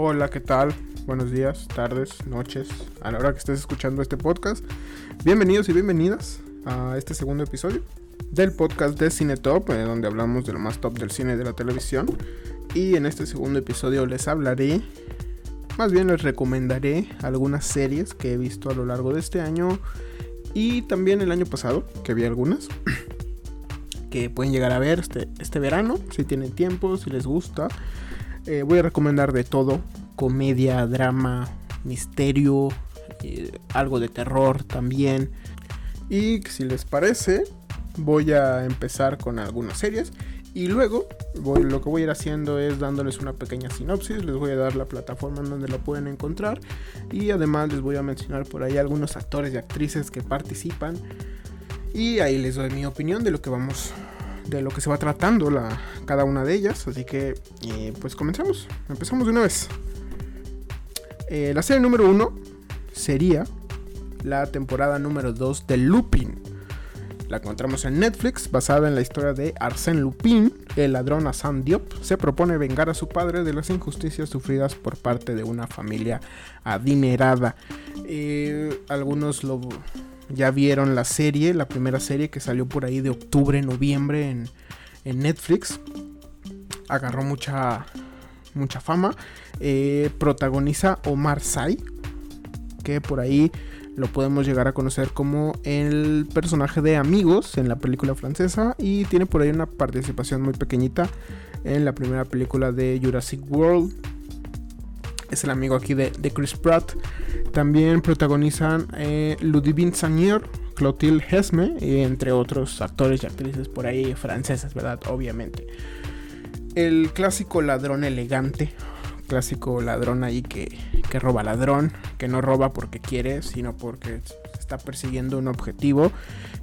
Hola, ¿qué tal? Buenos días, tardes, noches, a la hora que estés escuchando este podcast. Bienvenidos y bienvenidas a este segundo episodio del podcast de Cine Top, eh, donde hablamos de lo más top del cine y de la televisión. Y en este segundo episodio les hablaré, más bien les recomendaré algunas series que he visto a lo largo de este año y también el año pasado, que vi algunas. que pueden llegar a ver este, este verano, si tienen tiempo, si les gusta. Eh, voy a recomendar de todo, comedia, drama, misterio, eh, algo de terror también. Y si les parece, voy a empezar con algunas series. Y luego voy, lo que voy a ir haciendo es dándoles una pequeña sinopsis. Les voy a dar la plataforma en donde la pueden encontrar. Y además les voy a mencionar por ahí algunos actores y actrices que participan. Y ahí les doy mi opinión de lo que vamos de lo que se va tratando cada una de ellas. Así que, eh, pues comenzamos. Empezamos de una vez. Eh, la serie número uno sería la temporada número 2 de Lupin. La encontramos en Netflix, basada en la historia de Arsène Lupin. El ladrón Hassan Diop se propone vengar a su padre de las injusticias sufridas por parte de una familia adinerada. Eh, algunos lo ya vieron la serie, la primera serie que salió por ahí de octubre, noviembre en, Netflix. Agarró mucha, mucha fama. Eh, protagoniza Omar Sy, que por ahí lo podemos llegar a conocer como el personaje de Amigos en la película francesa y tiene por ahí una participación muy pequeñita en la primera película de Jurassic World. Es el amigo aquí de, Chris Pratt. También protagonizan eh, Ludivine Sagnier, Clotilde Hesme, entre otros actores y actrices por ahí franceses, ¿verdad? Obviamente. El clásico ladrón elegante, clásico ladrón ahí que, que roba ladrón, que no roba porque quiere, sino porque está persiguiendo un objetivo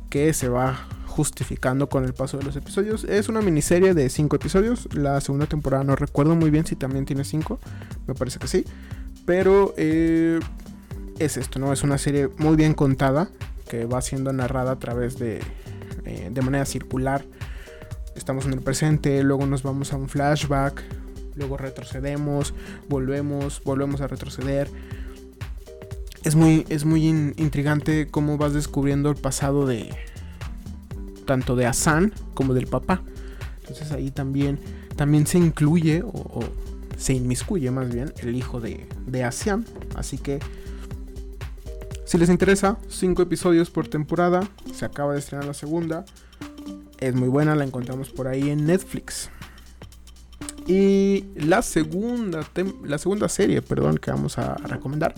que se va justificando con el paso de los episodios. Es una miniserie de 5 episodios. La segunda temporada no recuerdo muy bien si también tiene 5. Me parece que sí. Pero eh, es esto, ¿no? Es una serie muy bien contada, que va siendo narrada a través de, eh, de manera circular. Estamos en el presente, luego nos vamos a un flashback, luego retrocedemos, volvemos, volvemos a retroceder. Es muy, es muy intrigante cómo vas descubriendo el pasado de tanto de Hassan como del papá. Entonces ahí también, también se incluye o, se inmiscuye más bien el hijo de, de Asian. Así que si les interesa, 5 episodios por temporada. Se acaba de estrenar la segunda. Es muy buena, la encontramos por ahí en Netflix. Y la segunda, la segunda serie, perdón, que vamos a recomendar.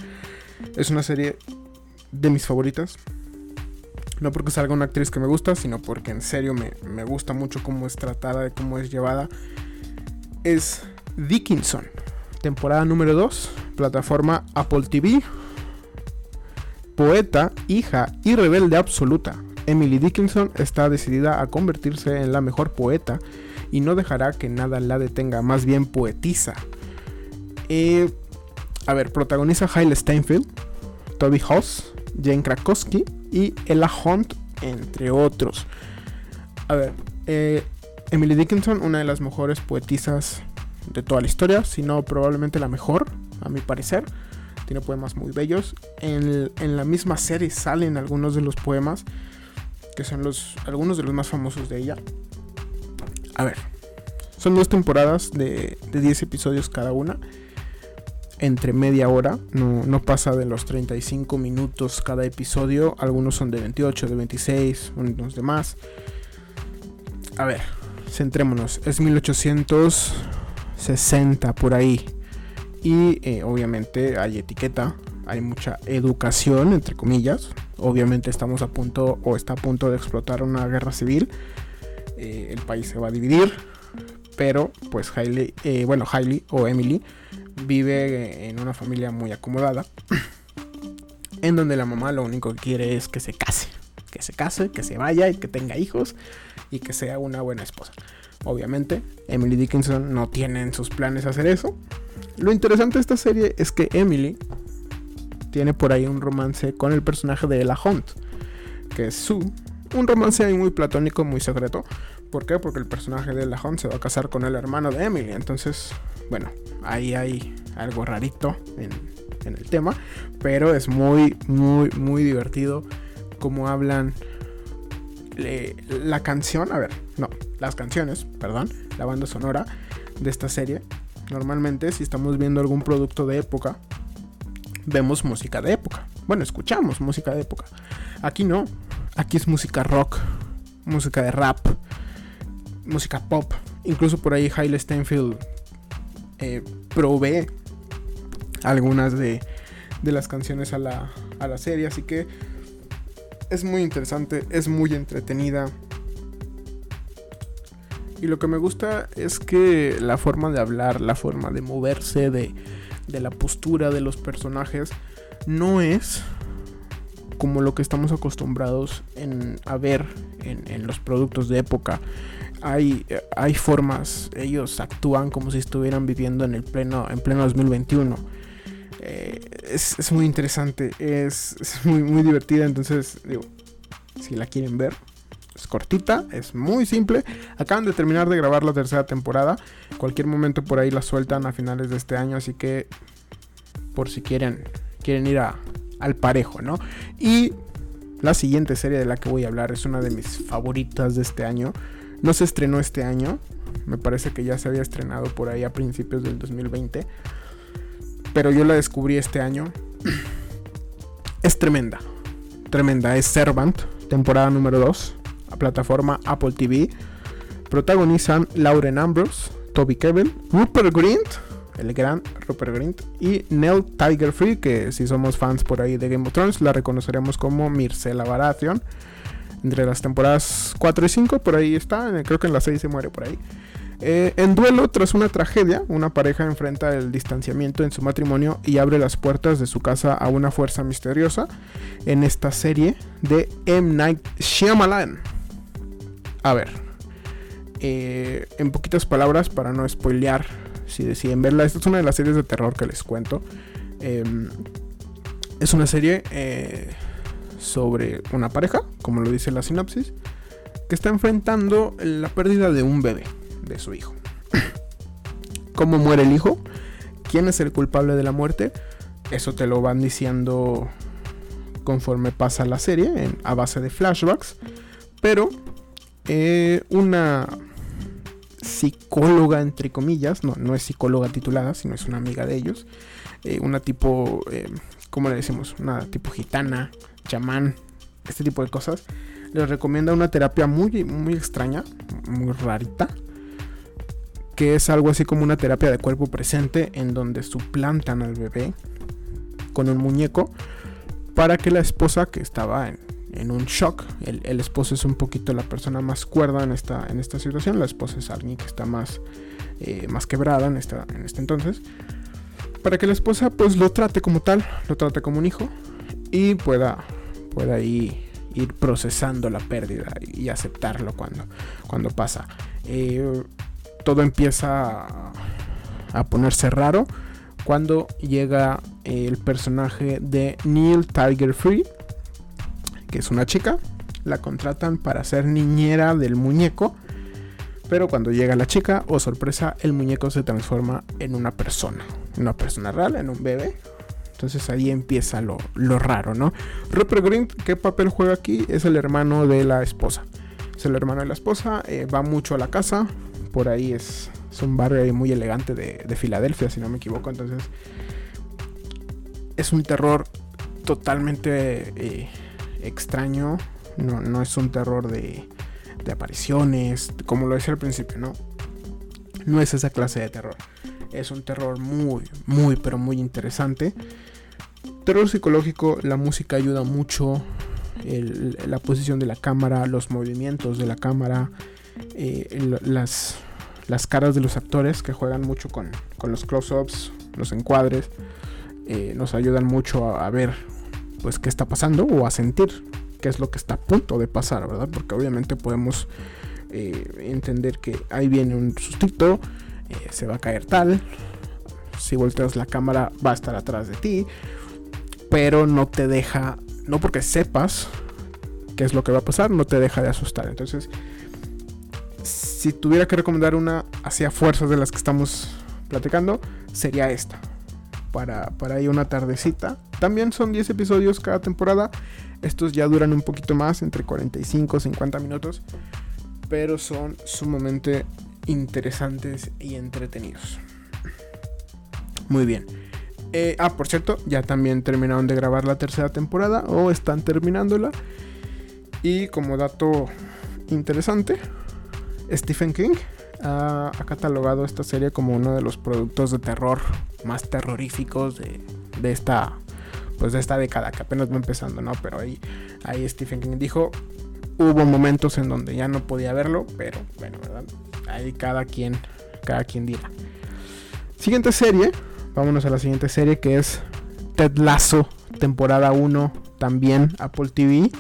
Es una serie de mis favoritas. No porque salga una actriz que me gusta, sino porque en serio me, me gusta mucho cómo es tratada, cómo es llevada. Es Dickinson, temporada número 2, plataforma Apple TV poeta, hija y rebelde absoluta. Emily Dickinson está decidida a convertirse en la mejor poeta y no dejará que nada la detenga, más bien poetiza. A ver, protagoniza Haile Steinfeld, Toby Hoss, Jane Krakowski y Ella Hunt, entre otros. A ver, eh, Emily Dickinson, una de las mejores poetisas de toda la historia, si no probablemente la mejor, a mi parecer tiene poemas muy bellos. En, la misma serie salen algunos de los poemas, que son los, algunos de los más famosos de ella. A ver, son dos temporadas de, de 10 episodios cada una. Entre media hora, no, no, pasa de los 35 minutos cada episodio. Algunos son de 28, de 26, unos de más. A ver, centrémonos. Es 1860 por ahí. Y eh, obviamente hay etiqueta, hay mucha educación, entre comillas. Obviamente estamos a punto o está a punto de explotar una guerra civil. Eh, el país se va a dividir. Pero pues Hailey, eh, bueno, Hailey o Emily vive en una familia muy acomodada. en donde la mamá lo único que quiere es que se case. Que se case, que se vaya y que tenga hijos y que sea una buena esposa. Obviamente, Emily Dickinson no tiene en sus planes hacer eso. Lo interesante de esta serie es que Emily tiene por ahí un romance con el personaje de Ella Hunt, que es Sue. Un romance ahí muy platónico, muy secreto. ¿Por qué? Porque el personaje de Ella Hunt se va a casar con el hermano de Emily. Entonces, bueno, ahí hay, algo rarito en, en el tema, pero es muy, muy, muy divertido como hablan la canción, a ver, no, las canciones, perdón, la banda sonora de esta serie. Normalmente si estamos viendo algún producto de época, vemos música de época. Bueno, escuchamos música de época. Aquí no, aquí es música rock, música de rap, música pop. Incluso por ahí Haile Steinfeld eh, provee algunas de, de las canciones a la, a la serie. Así que es muy interesante, es muy entretenida. Y lo que me gusta es que la forma de hablar, la forma de moverse, de, de la postura de los personajes, no es como lo que estamos acostumbrados a ver en, los productos de época. Hay, hay formas, ellos actúan como si estuvieran viviendo en el pleno, en pleno 2021 eh, es, muy interesante, es, muy, muy divertida, entonces digo, si la quieren ver, es cortita, es muy simple. Acaban de terminar de grabar la tercera temporada. Cualquier momento por ahí la sueltan a finales de este año, así que por si quieren quieren ir al parejo, ¿no? Y la siguiente serie de la que voy a hablar es una de mis favoritas de este año. No se estrenó este año, me parece que ya se había estrenado por ahí a principios del 2020 pero yo la descubrí este año. es tremenda. Tremenda. Es Servant, temporada número 2, plataforma Apple TV. Protagonizan Lauren Ambrose, Toby Kevin, Rupert Grint, el gran Rupert Grint, y Nell Tiger Free, que si somos fans por ahí de Game of Thrones, la reconoceremos como Mircela Baratheon. Entre las temporadas 4 y 5, por ahí está, creo que en la 6 se muere por ahí. Eh, en duelo, tras una tragedia, una pareja enfrenta el distanciamiento en su matrimonio y abre las puertas de su casa a una fuerza misteriosa en esta serie de M. Night Shyamalan. A ver, eh, en poquitas palabras, para no spoilear, si deciden verla, esta es una de las series de terror que les cuento. Em, es una serie eh, sobre una pareja, como lo dice la sinopsis, que está enfrentando la pérdida de un bebé de su hijo. ¿Cómo muere el hijo? ¿Quién es el culpable de la muerte? Eso te lo van diciendo conforme pasa la serie, a base de flashbacks. Pero eh, una psicóloga, entre comillas, no, no es psicóloga titulada, sino es una amiga de ellos. Eh, una tipo, eh, ¿cómo le decimos? Una tipo gitana, chamán, este tipo de cosas. Les recomienda una terapia muy, muy extraña, muy rarita, que es algo así como una terapia de cuerpo presente en donde suplantan al bebé con un muñeco para que la esposa que estaba en, un shock, el, esposo es un poquito la persona más cuerda en esta, en esta situación, la esposa es alguien que está más, eh, más quebrada en, esta, en este entonces, para que la esposa pues lo trate como tal, lo trate como un hijo y pueda, pueda ir, ir procesando la pérdida y aceptarlo cuando, cuando pasa. Eh, todo empieza a ponerse raro cuando llega el personaje de Neil Tiger Free, que es una chica. La contratan para ser niñera del muñeco. Pero cuando llega la chica, oh sorpresa, el muñeco se transforma en una persona. Una persona real, en un bebé. Entonces ahí empieza lo, raro, ¿no? Rupert Grint, ¿qué papel juega aquí? Es el hermano de la esposa. Es el hermano de la esposa, eh, va mucho a la casa, por ahí es, un barrio muy elegante de, Filadelfia, si no me equivoco. Entonces, es un terror totalmente eh, extraño. No, es un terror de, de apariciones, como lo decía al principio, ¿no? No es esa clase de terror. Es un terror muy, muy, pero muy interesante. Terror psicológico, la música ayuda mucho. la posición de la cámara, los movimientos de la cámara, eh, las, las caras de los actores que juegan mucho con, los close-ups, los encuadres, eh, nos ayudan mucho a, ver pues qué está pasando o a sentir qué es lo que está a punto de pasar, ¿verdad? Porque obviamente podemos eh, entender que ahí viene un sustito, eh, se va a caer tal, si volteas la cámara va a estar atrás de ti, pero no te deja, no porque sepas qué es lo que va a pasar, no te deja de asustar. Entonces, si tuviera que recomendar una hacia fuerzas de las que estamos platicando, sería esta. para, para ir una tardecita. También son 10 episodios cada temporada. Estos ya duran un poquito más, entre 45 y 50 minutos. Pero son sumamente interesantes y entretenidos. Muy bien. Eh, ah, por cierto, ya también terminaron de grabar la tercera temporada o están terminándola. Y como dato interesante, Stephen King ha, catalogado esta serie como uno de los productos de terror más terroríficos de, esta pues de esta década que apenas va empezando, ¿no? Pero ahí, ahí Stephen King dijo, hubo momentos en donde ya no podía verlo, pero bueno, ¿verdad? Ahí cada quien, cada quien dirá. Siguiente serie, vámonos a la siguiente serie que es Ted Lasso, temporada 1, también Apple TV.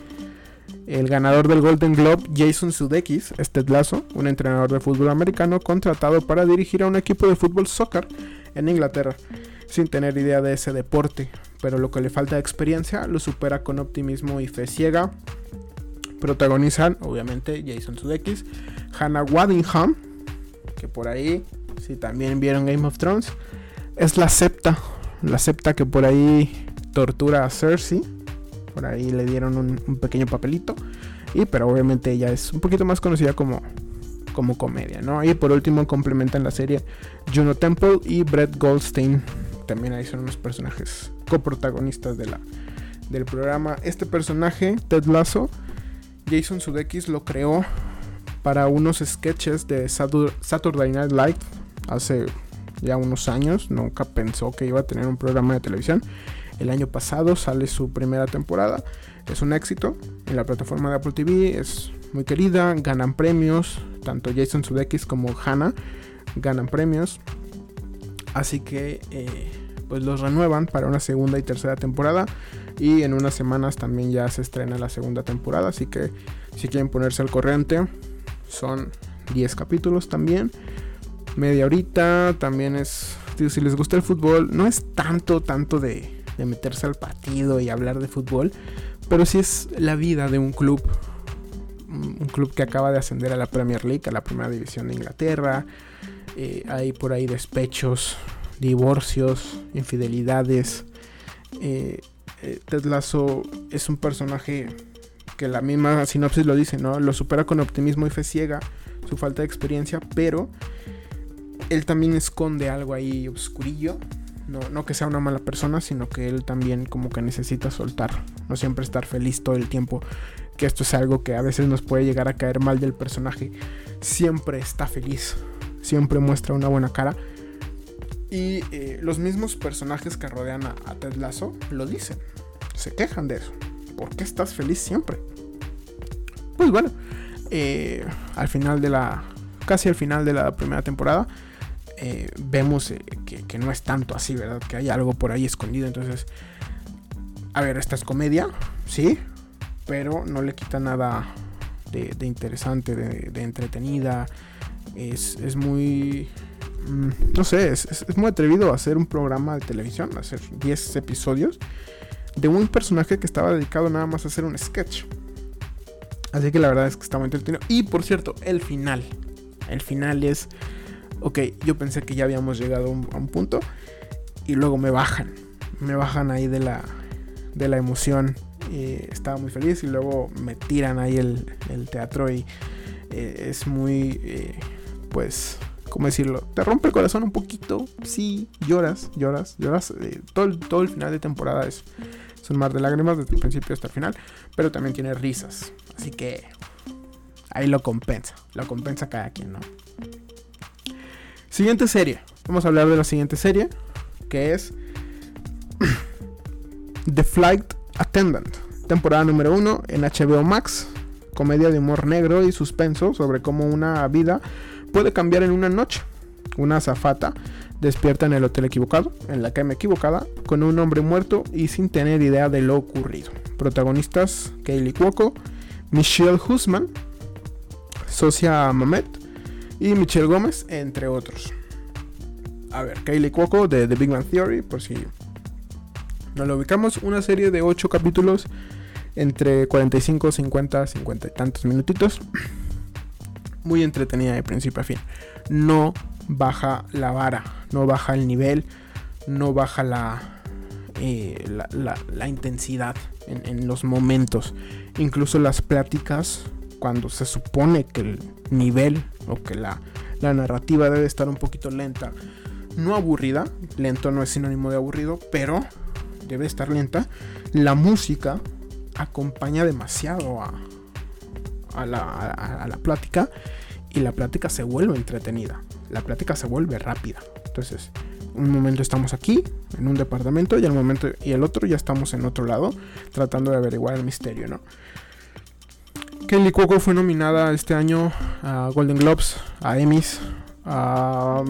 El ganador del Golden Globe, Jason Sudeikis, es Ted Lasso, un entrenador de fútbol americano contratado para dirigir a un equipo de fútbol soccer en Inglaterra, sin tener idea de ese deporte, pero lo que le falta de experiencia lo supera con optimismo y fe ciega. Protagonizan, obviamente, Jason Sudeikis, Hannah Waddingham, que por ahí, si también vieron Game of Thrones, es la septa, la septa que por ahí tortura a Cersei. Por ahí le dieron un, pequeño papelito. Y pero obviamente ella es un poquito más conocida como, como comedia, ¿no? Y por último complementan la serie Juno Temple y Brett Goldstein. También ahí son unos personajes coprotagonistas de la, del programa. Este personaje, Ted Lasso, Jason Sudeikis lo creó para unos sketches de Saturday Night Live hace ya unos años. Nunca pensó que iba a tener un programa de televisión. El año pasado sale su primera temporada. Es un éxito en la plataforma de Apple TV. Es muy querida. Ganan premios. Tanto Jason Sudeikis como Hannah ganan premios. Así que eh, pues los renuevan para una segunda y tercera temporada. Y en unas semanas también ya se estrena la segunda temporada. Así que si quieren ponerse al corriente, son 10 capítulos también. Media horita, también es, si les gusta el fútbol, no es tanto, tanto de, de meterse al partido y hablar de fútbol, pero sí es la vida de un club, un club que acaba de ascender a la Premier League, a la primera división de Inglaterra. Eh, hay por ahí despechos, divorcios, infidelidades. Eh, eh, Ted Lasso es un personaje que la misma sinopsis lo dice, ¿no? Lo supera con optimismo y fe ciega, su falta de experiencia, pero él también esconde algo ahí oscurillo. No, no que sea una mala persona, sino que él también como que necesita soltar, no siempre estar feliz todo el tiempo. Que esto es algo que a veces nos puede llegar a caer mal del personaje. Siempre está feliz, siempre muestra una buena cara. Y eh, los mismos personajes que rodean a, a Ted Lasso lo dicen, se quejan de eso. ¿por qué estás feliz siempre? Pues bueno, eh, al final de la, casi al final de la primera temporada, eh, vemos que, no es tanto así, ¿verdad? Que hay algo por ahí escondido. Entonces, a ver, esta es comedia, sí, pero no le quita nada de, interesante, de, entretenida. Es, muy... Mm, no sé, es, es, muy atrevido hacer un programa de televisión, hacer 10 episodios de un personaje que estaba dedicado nada más a hacer un sketch. Así que la verdad es que está muy entretenido. Y por cierto, el final. El final es. Ok, yo pensé que ya habíamos llegado a un, punto. Y luego me bajan. Me bajan ahí de la, de la emoción. estaba muy feliz. Y luego me tiran ahí el, teatro. Y eh, es muy. Eh, pues. ¿Cómo decirlo? Te rompe el corazón un poquito. Sí, lloras, lloras, lloras. Eh, todo, el final de temporada es es un mar de lágrimas desde el principio hasta el final, pero también tiene risas. Así que ahí lo compensa, lo compensa cada quien, ¿no? Siguiente serie. Vamos a hablar de la siguiente serie, que es The Flight Attendant, temporada número 1 en HBO Max, comedia de humor negro y suspenso sobre cómo una vida puede cambiar en una noche. Una azafata despierta en el hotel equivocado, en la cama equivocada, con un hombre muerto y sin tener idea de lo ocurrido. Protagonistas Kaylee Cuoco, Michelle Husman, Socia Mamet y Michelle Gómez, entre otros. A ver, Kaylee Cuoco de The Big Bang Theory, por si no lo ubicamos, una serie de 8 capítulos entre 45, 50, 50 y tantos minutitos. Muy entretenida de principio a fin. No baja la vara, no baja el nivel, no baja la, eh, la, intensidad en, los momentos. Incluso las pláticas, cuando se supone que el nivel o que la, la narrativa debe estar un poquito lenta, no aburrida, lento no es sinónimo de aburrido, pero debe estar lenta, la música acompaña demasiado a, a, la, a, la, plática y la plática se vuelve entretenida, la plática se vuelve rápida. Entonces, un momento estamos aquí, en un departamento, y al momento y el otro ya estamos en otro lado, tratando de averiguar el misterio, ¿no? Kelly Cuoco fue nominada este año a Golden Globes, a Emmys, a,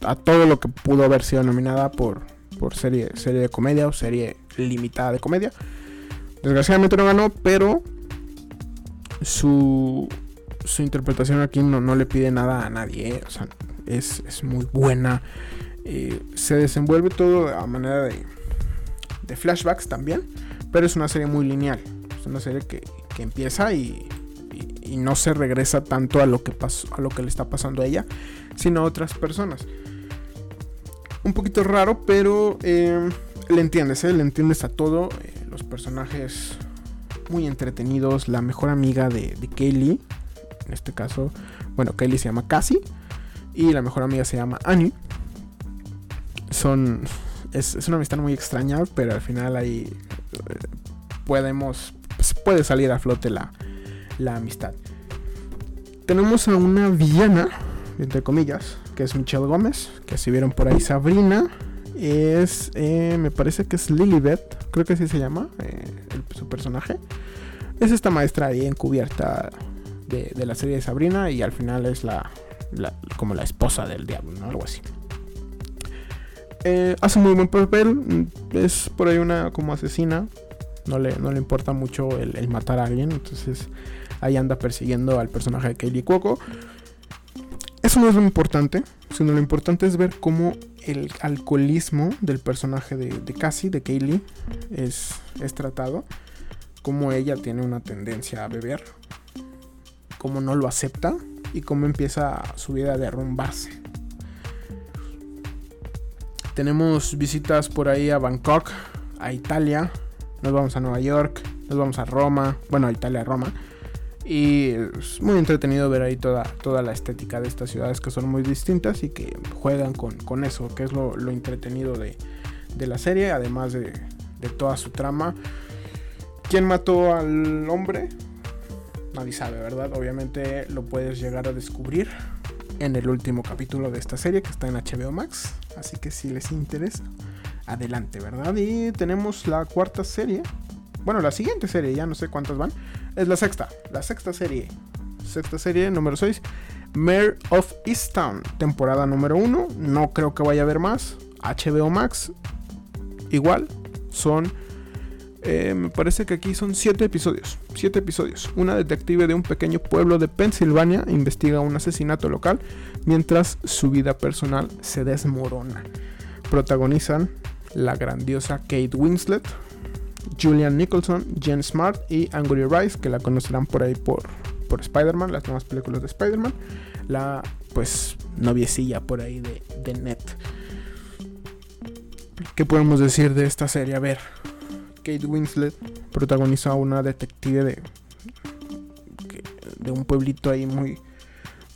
a todo lo que pudo haber sido nominada por, por serie, serie de comedia o serie limitada de comedia. Desgraciadamente no ganó, pero su, su interpretación aquí no, no le pide nada a nadie. ¿eh? O sea, es, es muy buena. Eh, se desenvuelve todo a manera de, de flashbacks también, pero es una serie muy lineal. Es una serie que, que empieza y, y, no se regresa tanto a lo que a lo que le está pasando a ella, sino a otras personas. Un poquito raro, pero eh, le entiendes, ¿eh? le entiendes a todo. Los personajes muy entretenidos. La mejor amiga de, de Kaylee, en este caso, bueno, Kaylee se llama Cassie y la mejor amiga se llama Annie son. Es, una amistad muy extraña, pero al final ahí eh, podemos. Pues, puede salir a flote la, la amistad. Tenemos a una villana, entre comillas, que es Michelle Gómez, que si vieron por ahí Sabrina, es, eh, me parece que es Lilibet, creo que así se llama, eh, su personaje. Es esta maestra ahí encubierta de, la serie de Sabrina y al final es la, la como la esposa del diablo, ¿no? Algo así. Eh, hace muy buen papel. Mm, es por ahí una como asesina. No le, no le importa mucho el, matar a alguien. Entonces ahí anda persiguiendo al personaje de Kaylee Cuoco. Eso no es lo importante. Sino lo importante es ver cómo el alcoholismo del personaje de, de Cassie, de Kaylee, es, es tratado. Cómo ella tiene una tendencia a beber. Cómo no lo acepta. Y cómo empieza su vida a derrumbarse tenemos visitas por ahí a Bangkok, a Italia, nos vamos a Nueva York, nos vamos a Roma, bueno, a Italia, Roma. Y es muy entretenido ver ahí toda, toda la estética de estas ciudades que son muy distintas y que juegan con, eso, que es lo, entretenido de, la serie, además de, de toda su trama. ¿Quién mató al hombre? Nadie sabe, ¿verdad? Obviamente lo puedes llegar a descubrir en el último capítulo de esta serie que está en HBO Max. Así que si les interesa, adelante, ¿verdad? Y tenemos la cuarta serie. Bueno, la siguiente serie, ya no sé cuántas van. Es la sexta. La sexta serie. Sexta serie, número 6. Mayor of Easttown, temporada número 1. No creo que vaya a haber más. HBO Max. Igual. Son eh, me parece que aquí son siete episodios. Siete episodios. Una detective de un pequeño pueblo de Pensilvania investiga un asesinato local mientras su vida personal se desmorona. Protagonizan la grandiosa Kate Winslet, Julian Nicholson, Jen Smart y Angry Rice, que la conocerán por ahí por, por Spider-Man, las nuevas películas de Spider-Man. La pues noviecilla por ahí de, de Net. ¿Qué podemos decir de esta serie? A ver, Kate Winslet protagoniza a una detective de, de un pueblito ahí muy,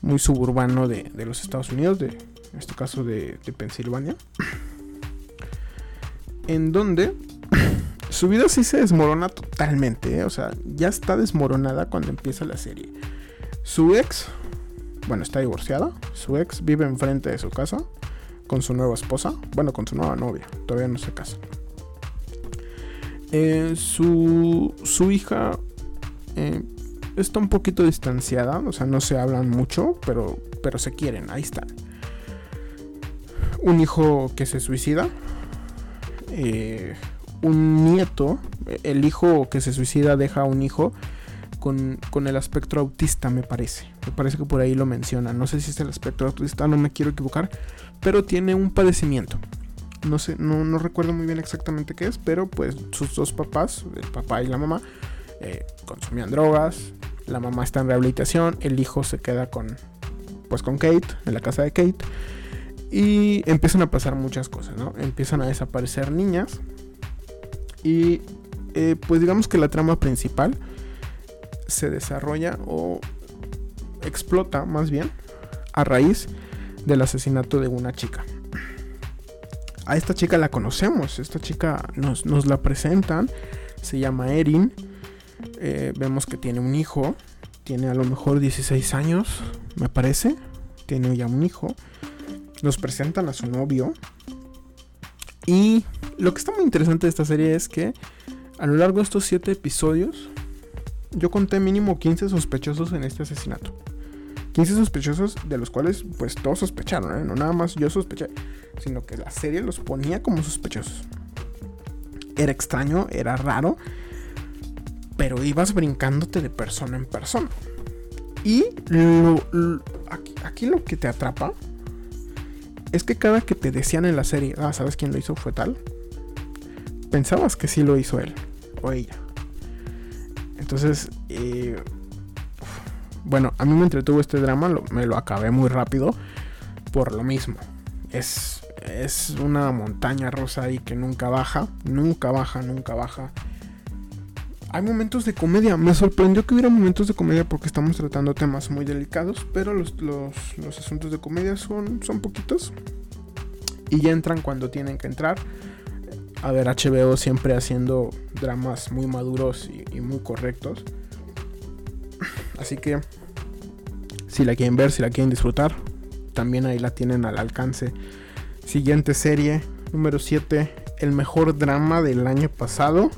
muy suburbano de, los Estados Unidos, de, en este caso de, Pensilvania, en donde su vida sí se desmorona totalmente, ¿eh? o sea, ya está desmoronada cuando empieza la serie. Su ex, bueno, está divorciada, su ex vive enfrente de su casa con su nueva esposa, bueno, con su nueva novia, todavía no se casa. Eh, su, su hija eh, está un poquito distanciada, o sea, no se hablan mucho, pero, pero se quieren, ahí están. Un hijo que se suicida. Eh, un nieto, el hijo que se suicida deja a un hijo con, con, el espectro autista, me parece. Me parece que por ahí lo menciona. No sé si es el espectro autista, no me quiero equivocar, pero tiene un padecimiento no sé, no, recuerdo muy bien exactamente qué es, pero pues sus dos papás, el papá y la mamá, eh, consumían drogas, la mamá está en rehabilitación, el hijo se queda con, pues con Kate, en la casa de Kate, Y empiezan a pasar muchas cosas, ¿no? Empiezan a desaparecer niñas. Y eh, pues digamos que la trama principal se desarrolla o explota más bien a raíz del asesinato de una chica. A esta chica la conocemos, esta chica nos, la presentan, se llama Erin, eh, vemos que tiene un hijo, tiene a lo mejor 16 años, me parece, tiene ya un hijo, nos presentan a su novio y lo que está muy interesante de esta serie es que a lo largo de estos 7 episodios yo conté mínimo 15 sospechosos en este asesinato. 15 sospechosos de los cuales pues todos sospecharon, ¿eh? no nada más yo sospeché, sino que la serie los ponía como sospechosos. Era extraño, era raro, pero ibas brincándote de persona en persona. Y aquí, lo que te atrapa es que cada que te decían en la serie, ah, ¿sabes quién lo hizo? Fue tal. Pensabas que sí lo hizo él o ella. Entonces, eh, bueno, a mí me entretuvo este drama, me lo acabé muy rápido por lo mismo. Es, es una montaña rosa ahí que nunca baja, nunca baja, nunca baja. Hay momentos de comedia, me sorprendió que hubiera momentos de comedia porque estamos tratando temas muy delicados, pero los, asuntos de comedia son, son poquitos y ya entran cuando tienen que entrar. A ver, HBO siempre haciendo dramas muy maduros y muy correctos. Así que si la quieren ver, si la quieren disfrutar, también ahí la tienen al alcance. Siguiente serie, número 7, el mejor drama del año pasado.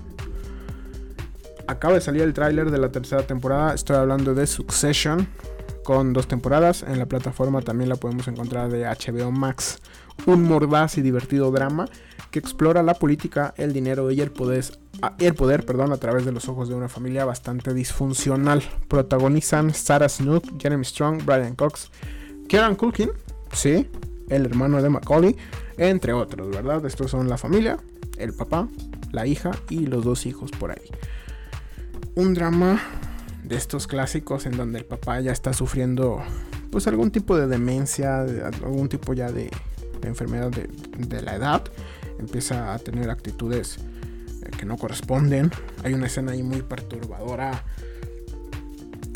Acaba de salir el tráiler de la tercera temporada, estoy hablando de Succession, con dos temporadas. En la plataforma también la podemos encontrar de HBO Max. Un mordaz y divertido drama que explora la política, el dinero y el poder, el poder perdón, a través de los ojos de una familia bastante disfuncional. Protagonizan Sarah Snook, Jeremy Strong, Brian Cox, Kieran Culkin, sí, el hermano de Macaulay, entre otros, ¿verdad? Estos son la familia, el papá, la hija y los dos hijos por ahí. Un drama de estos clásicos en donde el papá ya está sufriendo pues algún tipo de demencia, algún tipo ya de, enfermedad de la edad empieza a tener actitudes eh, que no corresponden. Hay una escena ahí muy perturbadora.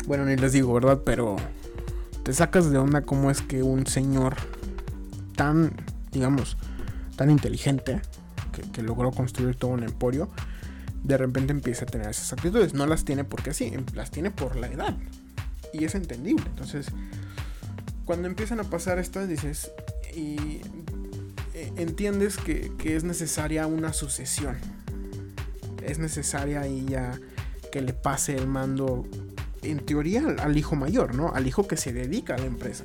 Bueno, ni les digo, ¿verdad? Pero te sacas de onda cómo es que un señor tan, digamos, tan inteligente, que, logró construir todo un emporio, de repente empieza a tener esas actitudes. No las tiene porque así, em, las tiene por la edad. Y es entendible. Entonces, cuando empiezan a pasar estas, dices, y entiendes que, es necesaria una sucesión. Es necesaria ahí ya que le pase el mando, en teoría, al, hijo mayor, ¿no? Al hijo que se dedica a la empresa.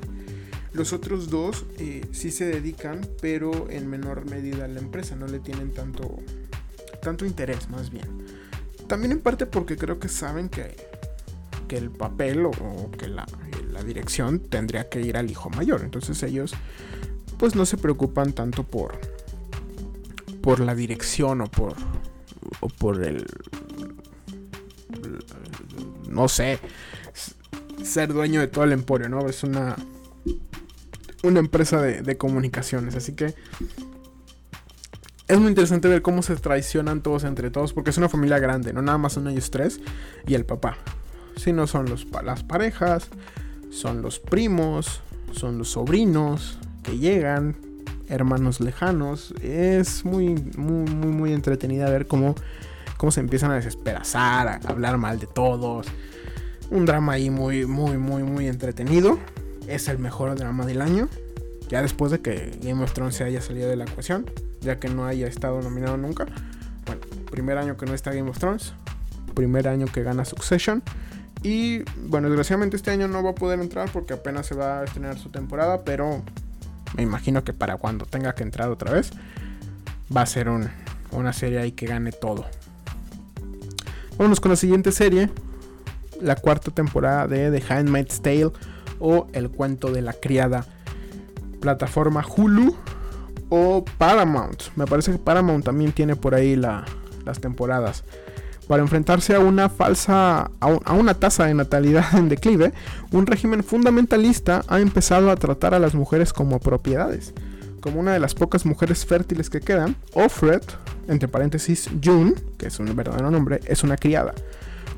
Los otros dos eh, sí se dedican, pero en menor medida a la empresa, no le tienen tanto, tanto interés más bien. También en parte porque creo que saben que, que el papel o, que la, la, dirección tendría que ir al hijo mayor. Entonces ellos pues no se preocupan tanto por por la dirección o por o por el no sé ser dueño de todo el emporio, ¿no? Es una una empresa de, comunicaciones, así que es muy interesante ver cómo se traicionan todos entre todos, porque es una familia grande, no nada más son ellos tres y el papá, sino son los, las parejas, son los primos, son los sobrinos, que llegan, hermanos lejanos. Es muy, muy, muy, muy entretenida ver cómo, cómo se empiezan a desesperazar, a hablar mal de todos. Un drama ahí muy, muy, muy, muy entretenido. Es el mejor drama del año. Ya después de que Game of Thrones se haya salido de la ecuación, ya que no haya estado nominado nunca. Bueno, primer año que no está Game of Thrones, primer año que gana Succession. Y bueno, desgraciadamente este año no va a poder entrar porque apenas se va a estrenar su temporada, pero me imagino que para cuando tenga que entrar otra vez, va a ser una serie ahí que gane todo. Vámonos con la siguiente serie, la cuarta temporada de The Handmaid's Tale o El cuento de la criada. Plataforma Hulu o Paramount. Me parece que Paramount también tiene por ahí las temporadas para enfrentarse a una falsa, a, una tasa de natalidad en declive, un régimen fundamentalista ha empezado a tratar a las mujeres como propiedades, como una de las pocas mujeres fértiles que quedan, Offred, entre paréntesis June, que es un verdadero nombre, es una criada,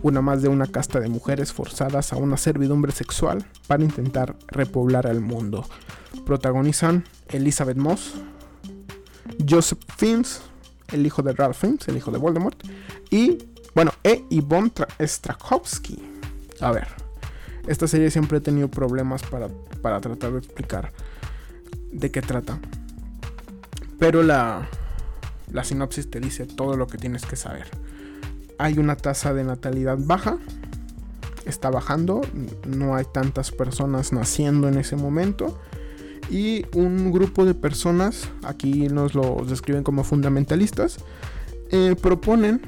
una más de una casta de mujeres forzadas a una servidumbre sexual para intentar repoblar el mundo. Protagonizan Elizabeth Moss, Joseph Fiennes, el hijo de Ralph Fiennes, el hijo de Voldemort, y, bueno, E. Yvonne Strahovski. A ver, esta serie siempre he tenido problemas para, para tratar de explicar de qué trata. Pero la, la sinopsis te dice todo lo que tienes que saber. Hay una tasa de natalidad baja, está bajando, no hay tantas personas naciendo en ese momento. Y un grupo de personas, aquí nos lo describen como fundamentalistas, eh, proponen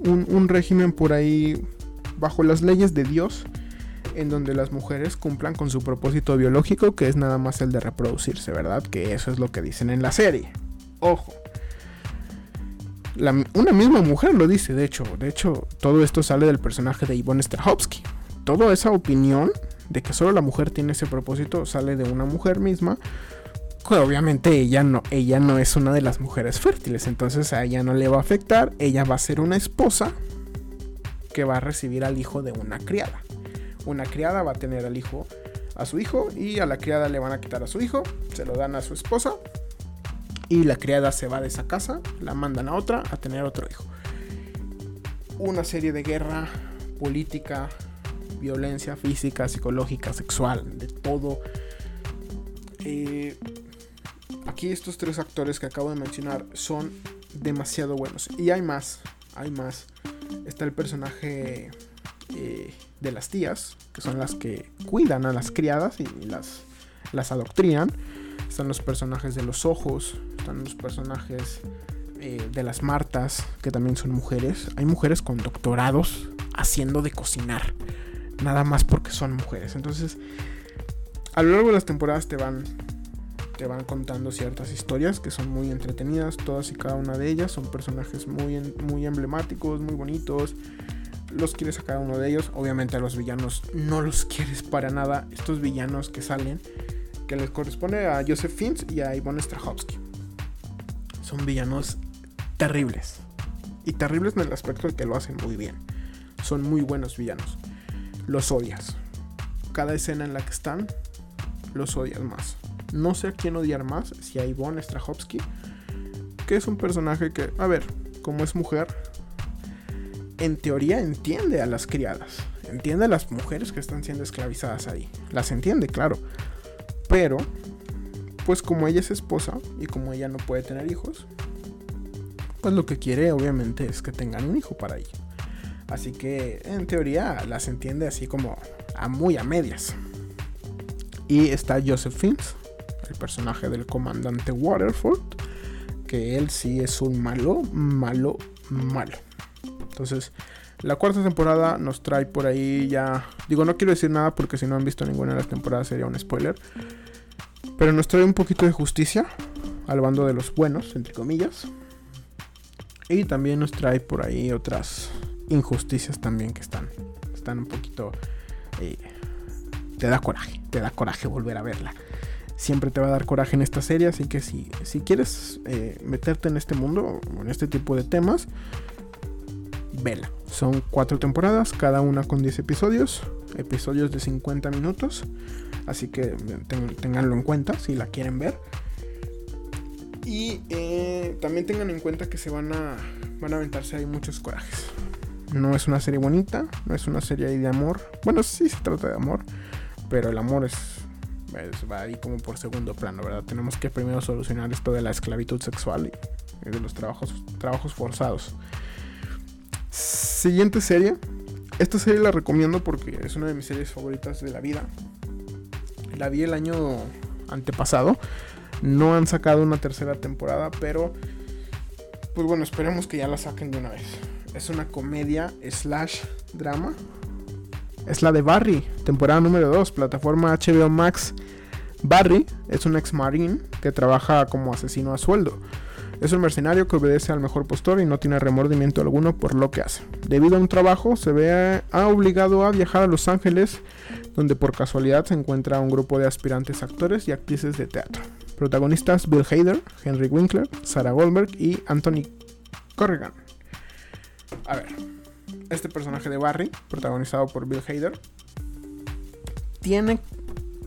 un, un régimen por ahí bajo las leyes de Dios en donde las mujeres cumplan con su propósito biológico, que es nada más el de reproducirse, ¿verdad? Que eso es lo que dicen en la serie. Ojo. una misma mujer lo dice, de hecho. De hecho, todo esto sale del personaje de Yvonne Strahovski. Toda esa opinión de que solo la mujer tiene ese propósito sale de una mujer misma. Obviamente ella no, ella no es una de las mujeres fértiles, entonces a ella no le va a afectar. Ella va a ser una esposa que va a recibir al hijo de una criada una criada va a tener al hijo a su hijo y a la criada le van a quitar a su hijo, se lo dan a su esposa y la criada se va de esa casa, la mandan a otra a tener otro hijo. Una serie de guerra política, violencia física, psicológica, sexual, de todo. Eh, aquí estos tres actores que acabo de mencionar son demasiado buenos. Y hay más, hay más. Está el personaje eh, de las tías, que son las que cuidan a las criadas y las, las adoctrinan. Están los personajes de los ojos, están los personajes eh, de las Martas, que también son mujeres. Hay mujeres con doctorados haciendo de cocinar, nada más porque son mujeres. Entonces, a lo largo de las temporadas te van te van contando ciertas historias que son muy entretenidas, todas y cada una de ellas son personajes muy, muy emblemáticos, muy bonitos, los quieres sacar uno de ellos. Obviamente a los villanos no los quieres para nada. Estos villanos que salen, que les corresponde a Joseph Fiennes y a Ivonne Strahovski. Son villanos terribles. Y terribles en el aspecto de que lo hacen muy bien. Son muy buenos villanos. Los odias. Cada escena en la que están, los odias más. No sé a quién odiar más, si a Ivonne Strahovski, que es un personaje que, a ver, como es mujer, en teoría entiende a las criadas, entiende a las mujeres que están siendo esclavizadas ahí, las entiende, claro, pero pues como ella es esposa y como ella no puede tener hijos, pues lo que quiere obviamente es que tengan un hijo para ella. Así que en teoría las entiende así como a muy a medias. Y está Joseph Fiennes, el personaje del comandante Waterford, que él sí es un malo, malo, malo. Entonces, la cuarta temporada nos trae por ahí ya. Digo, no quiero decir nada porque si no han visto ninguna de las temporadas sería un spoiler. Pero nos trae un poquito de justicia al bando de los buenos, entre comillas. Y también nos trae por ahí otras injusticias también que están, están un poquito... Eh, te da coraje, te da coraje volver a verla. Siempre te va a dar coraje en esta serie, así que si, si quieres eh, meterte en este mundo, en este tipo de temas, vela. Son cuatro temporadas, cada una con 10 episodios, episodios de 50 minutos. Así que tenganlo en cuenta si la quieren ver. Y eh, también tengan en cuenta que se van a, van a aventarse ahí muchos corajes. No es una serie bonita, no es una serie de amor. Bueno, sí se trata de amor, pero el amor es, va ahí como por segundo plano, ¿verdad? Tenemos que primero solucionar esto de la esclavitud sexual y de los trabajos, trabajos forzados. Siguiente serie. Esta serie la recomiendo porque es una de mis series favoritas de la vida. La vi el año antepasado. No han sacado una tercera temporada, pero pues bueno, esperemos que ya la saquen de una vez. Es una comedia slash drama. Es la de Barry, temporada número 2, plataforma HBO Max. Barry es un ex marine que trabaja como asesino a sueldo. Es un mercenario que obedece al mejor postor y no tiene remordimiento alguno por lo que hace. Debido a un trabajo, se ve obligado a viajar a Los Ángeles, donde por casualidad se encuentra un grupo de aspirantes actores y actrices de teatro. Protagonistas Bill Hader, Henry Winkler, Sarah Goldberg y Anthony Corrigan. A ver, este personaje de Barry, protagonizado por Bill Hader, tiene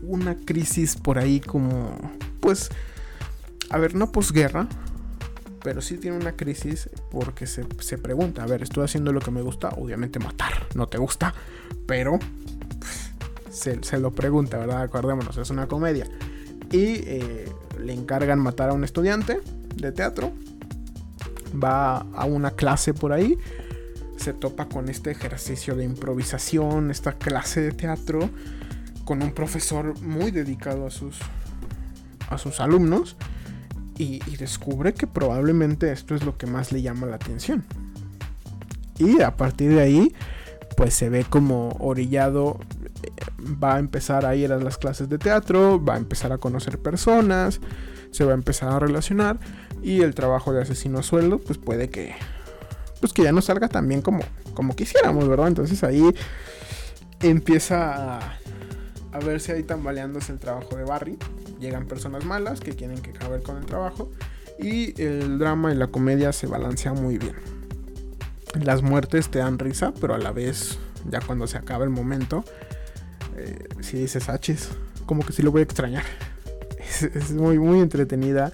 una crisis por ahí como, pues, a ver, no posguerra, pero sí tiene una crisis porque se, pregunta, a ver, estoy haciendo lo que me gusta, obviamente matar, no te gusta, pero se, se, lo pregunta, ¿verdad? Acordémonos, es una comedia. Y eh, le encargan matar a un estudiante de teatro, va a una clase por ahí, se topa con este ejercicio de improvisación, esta clase de teatro, con un profesor muy dedicado a sus, a sus alumnos y, descubre que probablemente esto es lo que más le llama la atención. Y a partir de ahí, pues se ve como orillado, eh, va a empezar a ir a las clases de teatro, va a empezar a conocer personas, se va a empezar a relacionar y el trabajo de asesino a sueldo, pues puede que, pues que ya no salga tan bien como, como quisiéramos, ¿verdad? Entonces ahí empieza a, a verse ahí tambaleándose el trabajo de Barry llegan personas malas que quieren que acabe con el trabajo y el drama y la comedia se balancea muy bien. Las muertes te dan risa, pero a la vez, ya cuando se acaba el momento, eh, si dices hachis, como que sí lo voy a extrañar. Es, muy, muy entretenida,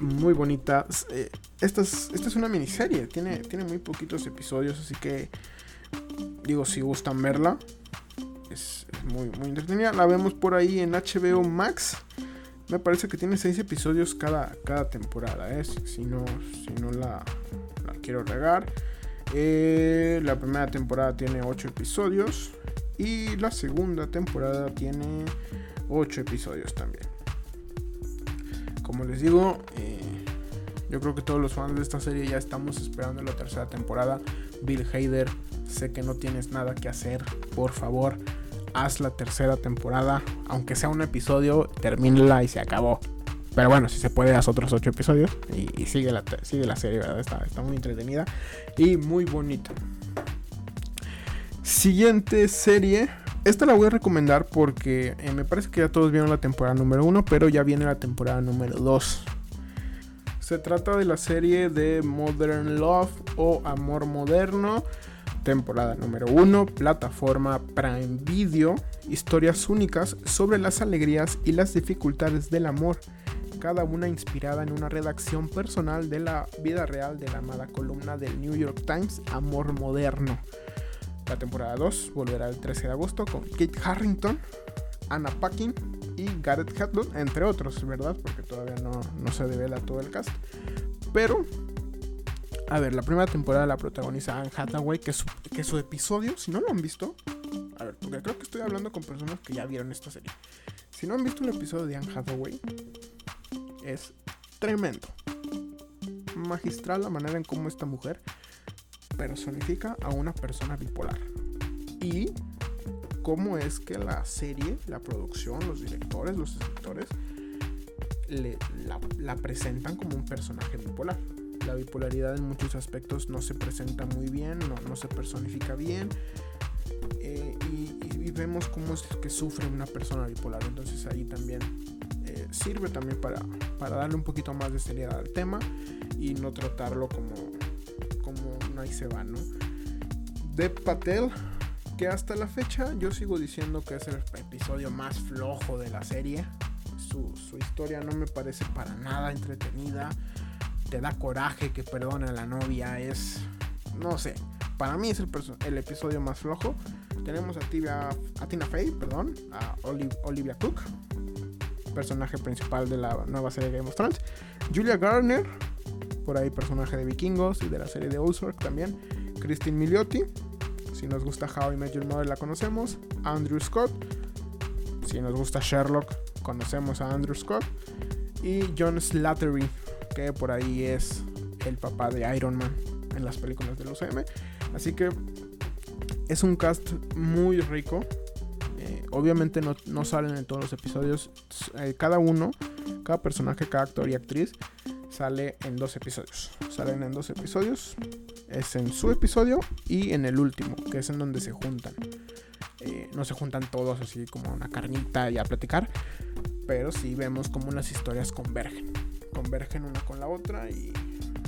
muy bonita. Eh, esta, es, esta es una miniserie, tiene, tiene muy poquitos episodios, así que digo, si gustan verla, es, muy, muy entretenida. La vemos por ahí en HBO Max. Me parece que tiene 6 episodios cada, cada temporada. ¿eh? Si no, si no la, quiero regar. Eh, la primera temporada tiene 8 episodios. Y la segunda temporada tiene 8 episodios también. Como les digo, eh, yo creo que todos los fans de esta serie ya estamos esperando la tercera temporada. Bill Hader, sé que no tienes nada que hacer. Por favor, haz la tercera temporada, aunque sea un episodio, termínala y se acabó. Pero bueno, si se puede, haz otros ocho episodios y, sigue, la, serie, ¿verdad? Está, está muy entretenida y muy bonita. Siguiente serie. Esta la voy a recomendar porque eh, me parece que ya todos vieron la temporada número uno, pero ya viene la temporada número 2. Se trata de la serie de Modern Love o Amor Moderno temporada número 1, plataforma Prime Video, historias únicas sobre las alegrías y las dificultades del amor, cada una inspirada en una redacción personal de la vida real de la amada columna del New York Times Amor Moderno. La temporada 2 volverá el 13 de agosto con Kate Harrington, Anna Paquin y Gareth Hedlund, entre otros, ¿verdad? Porque todavía no, no se devela todo el cast. Pero a ver, la primera temporada la protagoniza Anne Hathaway, que su, que su episodio, si no lo han visto, a ver, porque creo que estoy hablando con personas que ya vieron esta serie. Si no han visto un episodio de Anne Hathaway, es tremendo. Magistral la manera en cómo esta mujer personifica a una persona bipolar. Y cómo es que la serie, la producción, los directores, los escritores, la, la presentan como un personaje bipolar la bipolaridad en muchos aspectos no se presenta muy bien, no, se personifica bien. Eh, y, vemos cómo es que sufre una persona bipolar. Entonces ahí también eh, sirve también para, para, darle un poquito más de seriedad al tema y no tratarlo como, no se va, ¿no? De Patel, que hasta la fecha yo sigo diciendo que es el episodio más flojo de la serie. Su, historia no me parece para nada entretenida te da coraje que perdone a la novia. Es, no sé, para mí es el, episodio más flojo. Tenemos a, a Tina Fey, perdón, a Olivia Cook, personaje principal de la nueva serie Game of Thrones. Julia Garner, por ahí personaje de Vikingos y de la serie de Ozark también. Christine Milioti, si nos gusta How I Met Mother la conocemos. Andrew Scott, si nos gusta Sherlock conocemos a Andrew Scott. Y John Slattery, que por ahí es el papá de Iron Man en las películas del UCM. Así que es un cast muy rico. Eh, obviamente no, salen en todos los episodios. Eh, cada uno, cada personaje, cada actor y actriz sale en dos episodios. Salen en dos episodios. Es en su episodio y en el último, que es en donde se juntan. Eh, no se juntan todos así como una carnita y a platicar. pero sí vemos como las historias convergen. Convergen una con la otra y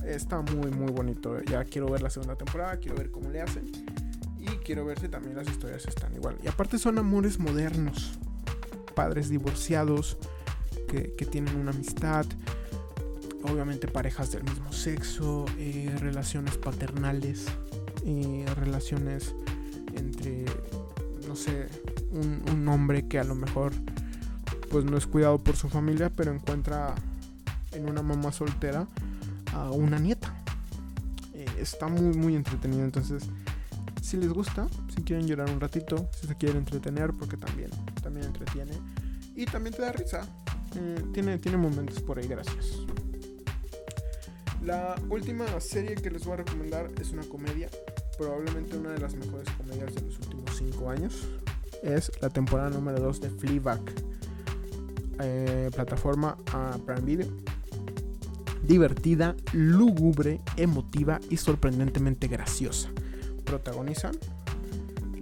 está muy muy bonito. Ya quiero ver la segunda temporada, quiero ver cómo le hacen y quiero ver si también las historias están igual. Y aparte son amores modernos, padres divorciados que, tienen una amistad, obviamente parejas del mismo sexo, eh, relaciones paternales, eh, relaciones entre, no sé, un, hombre que a lo mejor pues no es cuidado por su familia, pero encuentra en una mamá soltera a una nieta. Eh, está muy, muy entretenido. Entonces, si les gusta, si quieren llorar un ratito, si se quieren entretener, porque también, también entretiene. Y también te da risa. Tiene, tiene momentos por ahí gracias. La última serie que les voy a recomendar es una comedia. Probablemente una de las mejores comedias de los últimos 5 años. Es la temporada número 2 de Fleabag. Eh, plataforma a Prime Video. Divertida, lúgubre, emotiva y sorprendentemente graciosa. Protagonizan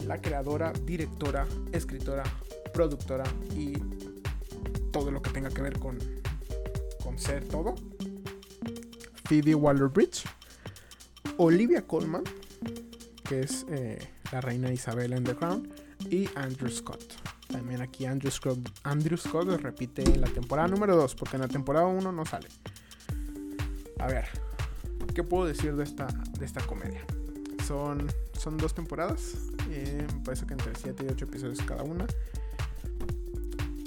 la creadora, directora, escritora, productora y todo lo que tenga que ver con, con ser todo. Phoebe Waller-Bridge, Olivia Colman, que es eh, la reina Isabel en The Crown, y Andrew Scott. También aquí Andrew Scott, Andrew Scott repite en la temporada número 2, porque en la temporada 1 no sale. A ver, ¿qué puedo decir de esta, de esta comedia? Son, son dos temporadas, eh, parece que entre 7 y 8 episodios cada una.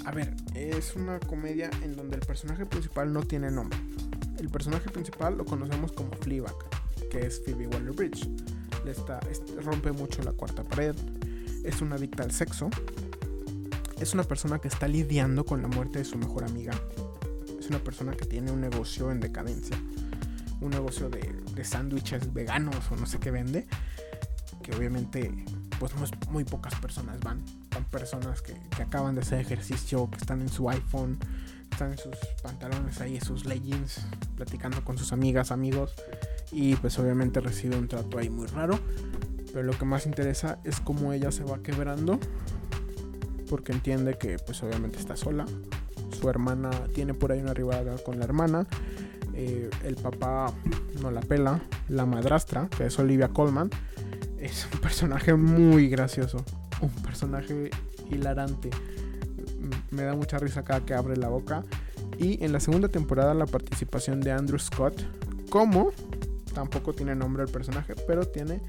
A ver, es una comedia en donde el personaje principal no tiene nombre. El personaje principal lo conocemos como Fleabag, que es Phoebe Waller-Bridge. rompe mucho la cuarta pared, es una adicta al sexo, es una persona que está lidiando con la muerte de su mejor amiga. Es una persona que tiene un negocio en decadencia. Un negocio de, sándwiches veganos o no sé qué vende. Que obviamente pues muy, pocas personas van. Van personas que, acaban de hacer ejercicio, que están en su iPhone, están en sus pantalones ahí, en sus leggings, platicando con sus amigas, amigos. Y pues obviamente recibe un trato ahí muy raro. Pero lo que más interesa es cómo ella se va quebrando porque entiende que pues obviamente está sola. Su hermana tiene por ahí una rivalidad con la hermana. Eh, el papá no la pela. La madrastra, que es Olivia Colman, es un personaje muy gracioso. Un personaje hilarante. Me da mucha risa cada que abre la boca. Y en la segunda temporada la participación de Andrew Scott como tampoco tiene nombre el personaje, pero tiene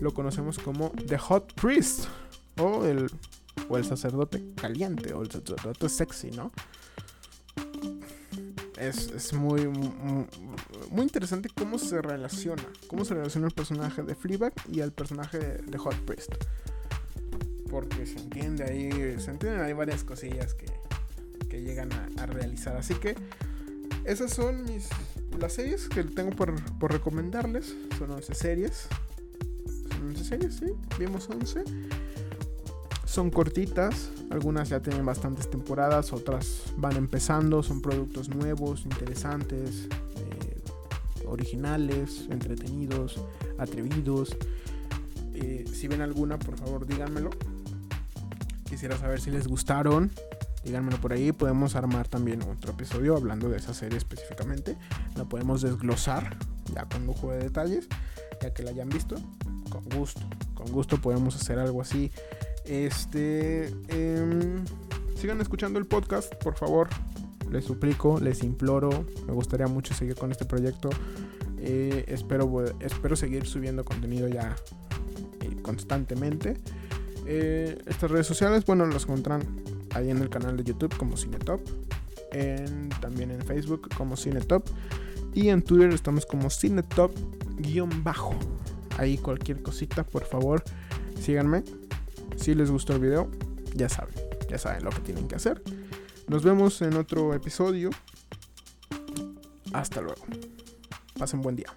lo conocemos como The Hot Priest o el o el sacerdote caliente, o el sacerdote sexy, ¿no? Es, muy, muy, interesante cómo se relaciona, cómo se relaciona el personaje de Fleabag y el personaje de, Hot Priest. Porque se entiende ahí, se entienden ahí varias cosillas que, que llegan a, realizar. Así que esas son mis las series que tengo por, recomendarles. Son 11 series. Son 11 series, sí. Vimos 11 son cortitas, algunas ya tienen bastantes temporadas, otras van empezando, son productos nuevos, interesantes, eh, originales, entretenidos, atrevidos. Eh, si ven alguna, por favor díganmelo. Quisiera saber si les gustaron. Díganmelo por ahí. Podemos armar también otro episodio hablando de esa serie específicamente. La podemos desglosar ya con lujo de detalles, ya que la hayan visto. Con gusto, con gusto podemos hacer algo así este. Em, sigan escuchando el podcast, por favor. Les suplico, les imploro. Me gustaría mucho seguir con este proyecto. Eh, espero, espero seguir subiendo contenido ya eh, constantemente. Eh, estas redes sociales, bueno, los encuentran ahí en el canal de YouTube como Cinetop. También en Facebook como Cinetop. Y en Twitter estamos como Cinetop-bajo. Ahí cualquier cosita, por favor, síganme. Si les gustó el video, ya saben, ya saben lo que tienen que hacer. Nos vemos en otro episodio. Hasta luego. Pasen buen día.